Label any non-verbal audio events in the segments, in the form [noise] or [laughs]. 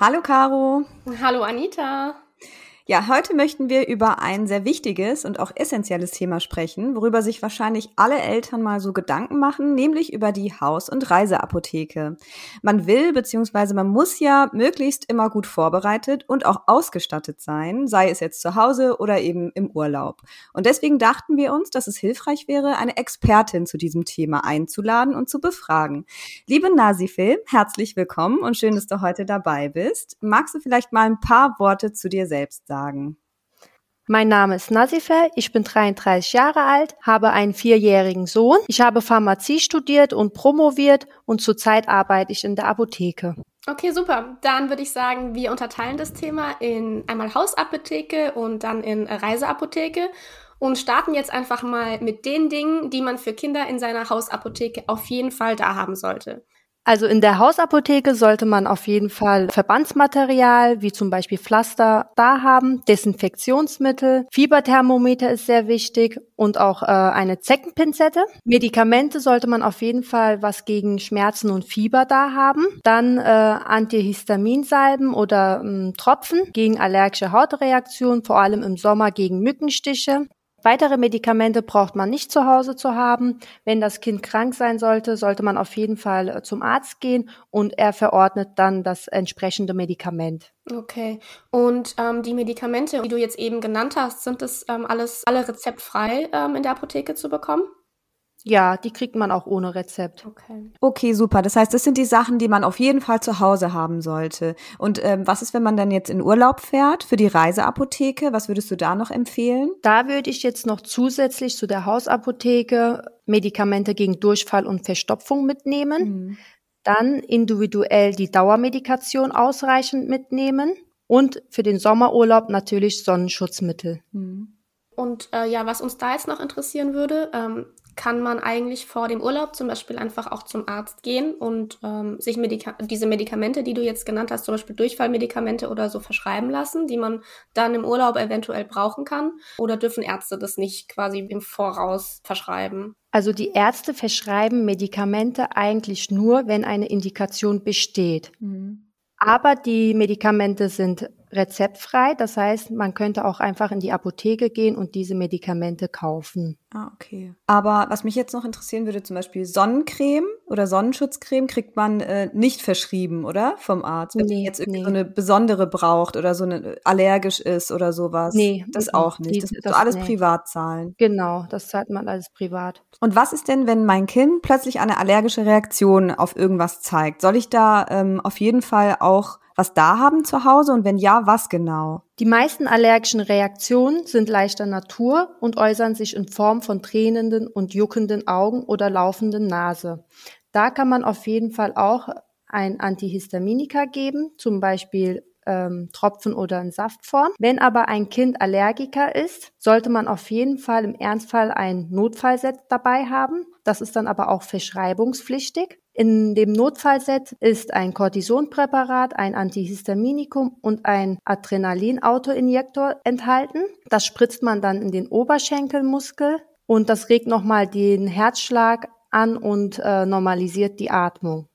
Hallo Caro. Hallo Anita. Ja, heute möchten wir über ein sehr wichtiges und auch essentielles Thema sprechen, worüber sich wahrscheinlich alle Eltern mal so Gedanken machen, nämlich über die Haus- und Reiseapotheke. Man will bzw. man muss ja möglichst immer gut vorbereitet und auch ausgestattet sein, sei es jetzt zu Hause oder eben im Urlaub. Und deswegen dachten wir uns, dass es hilfreich wäre, eine Expertin zu diesem Thema einzuladen und zu befragen. Liebe Nasifil, herzlich willkommen und schön, dass du heute dabei bist. Magst du vielleicht mal ein paar Worte zu dir selbst sagen? Sagen? Mein Name ist Nazifer, ich bin 33 Jahre alt, habe einen vierjährigen Sohn. Ich habe Pharmazie studiert und promoviert und zurzeit arbeite ich in der Apotheke. Okay, super. Dann würde ich sagen, wir unterteilen das Thema in einmal Hausapotheke und dann in Reiseapotheke und starten jetzt einfach mal mit den Dingen, die man für Kinder in seiner Hausapotheke auf jeden Fall da haben sollte. Also in der Hausapotheke sollte man auf jeden Fall Verbandsmaterial, wie zum Beispiel Pflaster, da haben, Desinfektionsmittel, Fieberthermometer ist sehr wichtig und auch äh, eine Zeckenpinzette. Medikamente sollte man auf jeden Fall was gegen Schmerzen und Fieber da haben. Dann äh, Antihistaminsalben oder äh, Tropfen gegen allergische Hautreaktionen, vor allem im Sommer gegen Mückenstiche. Weitere Medikamente braucht man nicht zu Hause zu haben. Wenn das Kind krank sein sollte, sollte man auf jeden Fall äh, zum Arzt gehen und er verordnet dann das entsprechende Medikament. Okay. Und ähm, die Medikamente, die du jetzt eben genannt hast, sind das ähm, alles alle rezeptfrei ähm, in der Apotheke zu bekommen? Ja, die kriegt man auch ohne Rezept. Okay. Okay, super. Das heißt, das sind die Sachen, die man auf jeden Fall zu Hause haben sollte. Und ähm, was ist, wenn man dann jetzt in Urlaub fährt für die Reiseapotheke? Was würdest du da noch empfehlen? Da würde ich jetzt noch zusätzlich zu der Hausapotheke Medikamente gegen Durchfall und Verstopfung mitnehmen. Mhm. Dann individuell die Dauermedikation ausreichend mitnehmen. Und für den Sommerurlaub natürlich Sonnenschutzmittel. Mhm. Und äh, ja, was uns da jetzt noch interessieren würde, ähm, kann man eigentlich vor dem Urlaub zum Beispiel einfach auch zum Arzt gehen und ähm, sich Medika diese Medikamente, die du jetzt genannt hast, zum Beispiel Durchfallmedikamente oder so verschreiben lassen, die man dann im Urlaub eventuell brauchen kann? Oder dürfen Ärzte das nicht quasi im Voraus verschreiben? Also die Ärzte verschreiben Medikamente eigentlich nur, wenn eine Indikation besteht. Mhm. Aber die Medikamente sind rezeptfrei. Das heißt, man könnte auch einfach in die Apotheke gehen und diese Medikamente kaufen. Ah, okay. Aber was mich jetzt noch interessieren würde, zum Beispiel Sonnencreme oder Sonnenschutzcreme kriegt man äh, nicht verschrieben, oder? Vom Arzt. Wenn nee, jetzt irgendwie nee. so eine besondere braucht oder so eine allergisch ist oder sowas. Nee. Das auch nicht. das, das alles nee. privat zahlen. Genau, das zahlt man alles privat. Und was ist denn, wenn mein Kind plötzlich eine allergische Reaktion auf irgendwas zeigt? Soll ich da ähm, auf jeden Fall auch was da haben zu Hause und wenn ja, was genau? Die meisten allergischen Reaktionen sind leichter Natur und äußern sich in Form von tränenden und juckenden Augen oder laufenden Nase. Da kann man auf jeden Fall auch ein Antihistaminika geben, zum Beispiel ähm, Tropfen oder in Saftform. Wenn aber ein Kind Allergiker ist, sollte man auf jeden Fall im Ernstfall ein Notfallset dabei haben. Das ist dann aber auch verschreibungspflichtig. In dem Notfallset ist ein Cortisonpräparat, ein Antihistaminikum und ein Adrenalin-Autoinjektor enthalten. Das spritzt man dann in den Oberschenkelmuskel und das regt nochmal den Herzschlag an und äh, normalisiert die Atmung.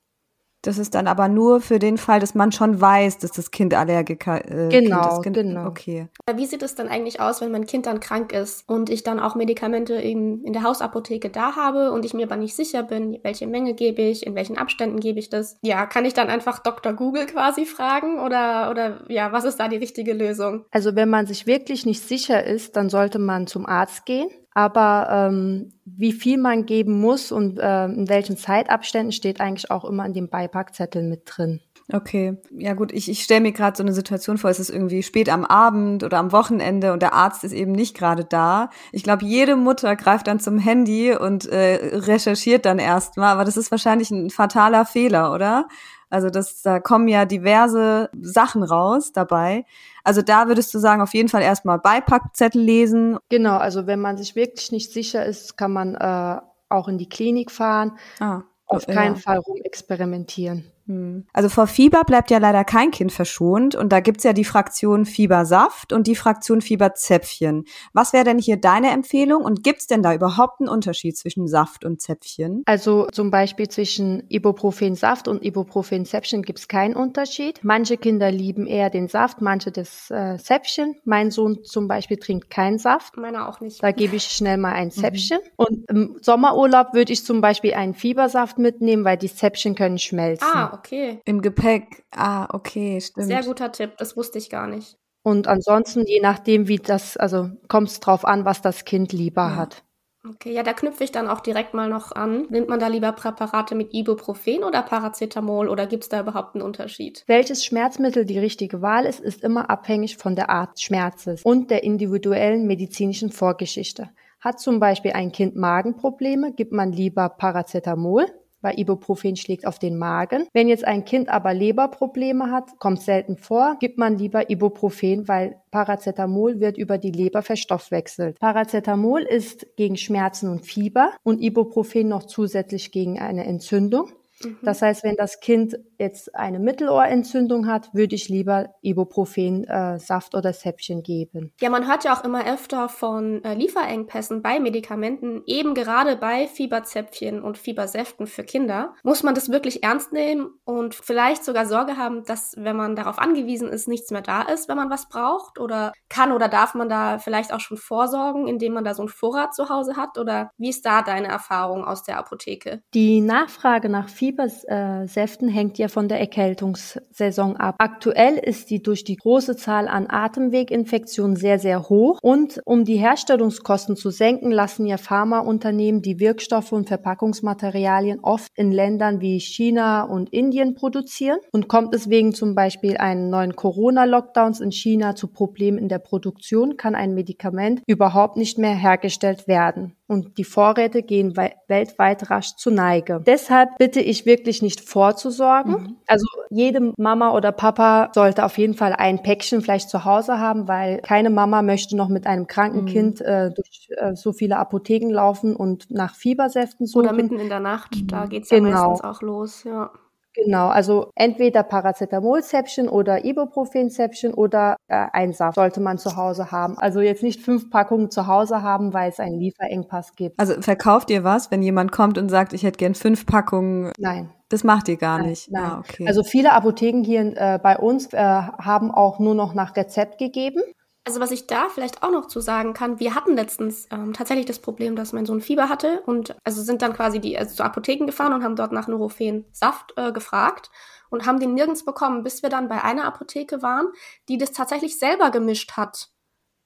Das ist dann aber nur für den Fall, dass man schon weiß, dass das Kind Allergiker äh, genau, kind ist. Genau, Okay. Wie sieht es dann eigentlich aus, wenn mein Kind dann krank ist und ich dann auch Medikamente in, in der Hausapotheke da habe und ich mir aber nicht sicher bin, welche Menge gebe ich, in welchen Abständen gebe ich das? Ja, kann ich dann einfach Dr. Google quasi fragen oder, oder ja, was ist da die richtige Lösung? Also wenn man sich wirklich nicht sicher ist, dann sollte man zum Arzt gehen aber ähm, wie viel man geben muss und äh, in welchen Zeitabständen steht eigentlich auch immer in dem Beipackzettel mit drin. Okay, ja gut, ich, ich stelle mir gerade so eine Situation vor, es ist irgendwie spät am Abend oder am Wochenende und der Arzt ist eben nicht gerade da. Ich glaube, jede Mutter greift dann zum Handy und äh, recherchiert dann erstmal, aber das ist wahrscheinlich ein fataler Fehler, oder? Also das, da kommen ja diverse Sachen raus dabei. Also da würdest du sagen, auf jeden Fall erstmal Beipackzettel lesen. Genau, also wenn man sich wirklich nicht sicher ist, kann man äh, auch in die Klinik fahren. Ah, auf keinen ja. Fall rumexperimentieren. Hm. Also vor Fieber bleibt ja leider kein Kind verschont und da gibt's ja die Fraktion Fiebersaft und die Fraktion Fieberzäpfchen. Was wäre denn hier deine Empfehlung und gibt's denn da überhaupt einen Unterschied zwischen Saft und Zäpfchen? Also zum Beispiel zwischen Ibuprofensaft und Ibuprofenzäpfchen gibt's keinen Unterschied. Manche Kinder lieben eher den Saft, manche das äh, Zäpfchen. Mein Sohn zum Beispiel trinkt keinen Saft. Meiner auch nicht. Da gebe ich schnell mal ein mhm. Zäpfchen. Mhm. Und im Sommerurlaub würde ich zum Beispiel einen Fiebersaft mitnehmen, weil die Zäpfchen können schmelzen. Ah, okay. Im Gepäck. Ah, okay, stimmt. Sehr guter Tipp, das wusste ich gar nicht. Und ansonsten, je nachdem, wie das, also kommt es drauf an, was das Kind lieber ja. hat. Okay, ja, da knüpfe ich dann auch direkt mal noch an. Nimmt man da lieber Präparate mit Ibuprofen oder Paracetamol oder gibt es da überhaupt einen Unterschied? Welches Schmerzmittel die richtige Wahl ist, ist immer abhängig von der Art Schmerzes und der individuellen medizinischen Vorgeschichte. Hat zum Beispiel ein Kind Magenprobleme, gibt man lieber Paracetamol weil Ibuprofen schlägt auf den Magen. Wenn jetzt ein Kind aber Leberprobleme hat, kommt selten vor, gibt man lieber Ibuprofen, weil Paracetamol wird über die Leber verstoffwechselt. Paracetamol ist gegen Schmerzen und Fieber und Ibuprofen noch zusätzlich gegen eine Entzündung. Mhm. Das heißt, wenn das Kind jetzt eine Mittelohrentzündung hat, würde ich lieber Ibuprofen äh, Saft oder Säppchen geben. Ja, man hört ja auch immer öfter von äh, Lieferengpässen bei Medikamenten, eben gerade bei Fieberzäpfchen und Fiebersäften für Kinder. Muss man das wirklich ernst nehmen und vielleicht sogar Sorge haben, dass wenn man darauf angewiesen ist, nichts mehr da ist, wenn man was braucht? Oder kann oder darf man da vielleicht auch schon vorsorgen, indem man da so einen Vorrat zu Hause hat? Oder wie ist da deine Erfahrung aus der Apotheke? Die Nachfrage nach Fiebersäften hängt ja von der Erkältungssaison ab. Aktuell ist die durch die große Zahl an Atemweginfektionen sehr, sehr hoch. Und um die Herstellungskosten zu senken, lassen ja Pharmaunternehmen die Wirkstoffe und Verpackungsmaterialien oft in Ländern wie China und Indien produzieren. Und kommt es wegen zum Beispiel einen neuen Corona-Lockdowns in China zu Problemen in der Produktion, kann ein Medikament überhaupt nicht mehr hergestellt werden und die Vorräte gehen weltweit rasch zu Neige. Deshalb bitte ich wirklich nicht vorzusorgen. Mhm. Also jede Mama oder Papa sollte auf jeden Fall ein Päckchen vielleicht zu Hause haben, weil keine Mama möchte noch mit einem kranken mhm. Kind äh, durch äh, so viele Apotheken laufen und nach Fiebersäften suchen. Oder mitten in der Nacht, da geht's ja genau. meistens auch los, ja. Genau, also entweder Paracetamol-Zäpfchen oder Ibuprofen-Zäpfchen oder äh, ein Saft sollte man zu Hause haben. Also jetzt nicht fünf Packungen zu Hause haben, weil es einen Lieferengpass gibt. Also verkauft ihr was, wenn jemand kommt und sagt, ich hätte gern fünf Packungen? Nein. Das macht ihr gar nein, nicht. Nein. Ah, okay. Also viele Apotheken hier äh, bei uns äh, haben auch nur noch nach Rezept gegeben. Also was ich da vielleicht auch noch zu sagen kann, wir hatten letztens ähm, tatsächlich das Problem, dass mein Sohn Fieber hatte und also sind dann quasi die also zu Apotheken gefahren und haben dort nach Nurofen Saft äh, gefragt und haben den nirgends bekommen, bis wir dann bei einer Apotheke waren, die das tatsächlich selber gemischt hat.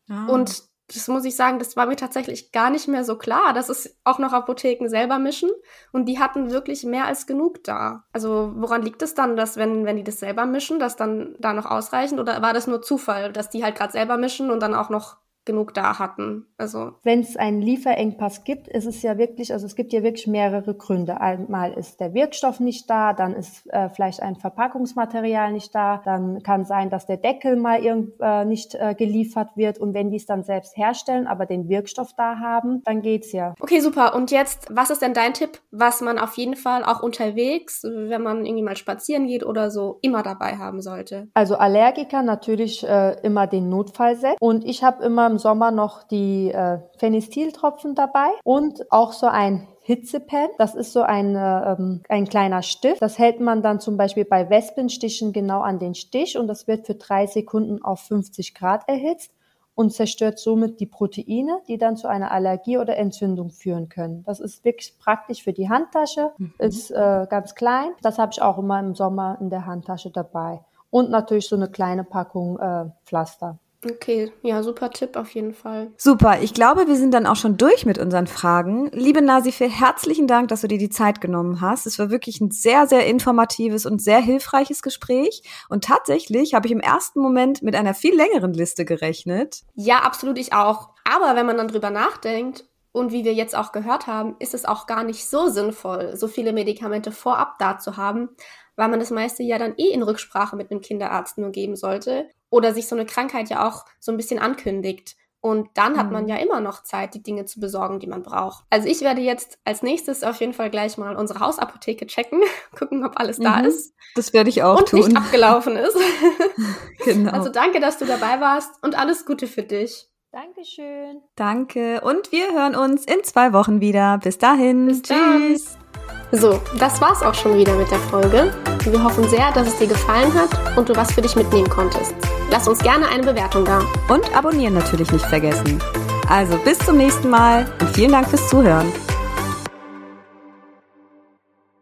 Ah. Und das muss ich sagen, das war mir tatsächlich gar nicht mehr so klar, dass es auch noch Apotheken selber mischen und die hatten wirklich mehr als genug da. Also woran liegt es dann, dass wenn, wenn die das selber mischen, dass dann da noch ausreichend oder war das nur Zufall, dass die halt gerade selber mischen und dann auch noch genug da hatten. Also wenn es einen Lieferengpass gibt, ist es ja wirklich, also es gibt ja wirklich mehrere Gründe. Einmal ist der Wirkstoff nicht da, dann ist äh, vielleicht ein Verpackungsmaterial nicht da, dann kann sein, dass der Deckel mal irgend, äh, nicht äh, geliefert wird und wenn die es dann selbst herstellen, aber den Wirkstoff da haben, dann geht's ja. Okay, super. Und jetzt, was ist denn dein Tipp, was man auf jeden Fall auch unterwegs, wenn man irgendwie mal spazieren geht oder so, immer dabei haben sollte? Also Allergiker natürlich äh, immer den Notfallset und ich habe immer im Sommer noch die äh, Phenestiltropfen dabei und auch so ein Hitzepen. Das ist so ein, äh, ähm, ein kleiner Stift. Das hält man dann zum Beispiel bei Wespenstichen genau an den Stich und das wird für drei Sekunden auf 50 Grad erhitzt und zerstört somit die Proteine, die dann zu einer Allergie oder Entzündung führen können. Das ist wirklich praktisch für die Handtasche, mhm. ist äh, ganz klein. Das habe ich auch immer im Sommer in der Handtasche dabei. Und natürlich so eine kleine Packung äh, Pflaster. Okay, ja, super Tipp auf jeden Fall. Super, ich glaube, wir sind dann auch schon durch mit unseren Fragen. Liebe Nasife, herzlichen Dank, dass du dir die Zeit genommen hast. Es war wirklich ein sehr, sehr informatives und sehr hilfreiches Gespräch. Und tatsächlich habe ich im ersten Moment mit einer viel längeren Liste gerechnet. Ja, absolut, ich auch. Aber wenn man dann drüber nachdenkt, und wie wir jetzt auch gehört haben, ist es auch gar nicht so sinnvoll, so viele Medikamente vorab da zu haben, weil man das meiste ja dann eh in Rücksprache mit einem Kinderarzt nur geben sollte oder sich so eine Krankheit ja auch so ein bisschen ankündigt. Und dann hat man mhm. ja immer noch Zeit, die Dinge zu besorgen, die man braucht. Also ich werde jetzt als nächstes auf jeden Fall gleich mal unsere Hausapotheke checken, [laughs] gucken, ob alles mhm. da ist. Das werde ich auch und tun. Und nicht abgelaufen [laughs] ist. [laughs] genau. Also danke, dass du dabei warst und alles Gute für dich. Dankeschön. Danke. Und wir hören uns in zwei Wochen wieder. Bis dahin. Bis Tschüss. Dann. So, das war's auch schon wieder mit der Folge. Wir hoffen sehr, dass es dir gefallen hat und du was für dich mitnehmen konntest. Lass uns gerne eine Bewertung da. Und abonnieren natürlich nicht vergessen. Also bis zum nächsten Mal und vielen Dank fürs Zuhören.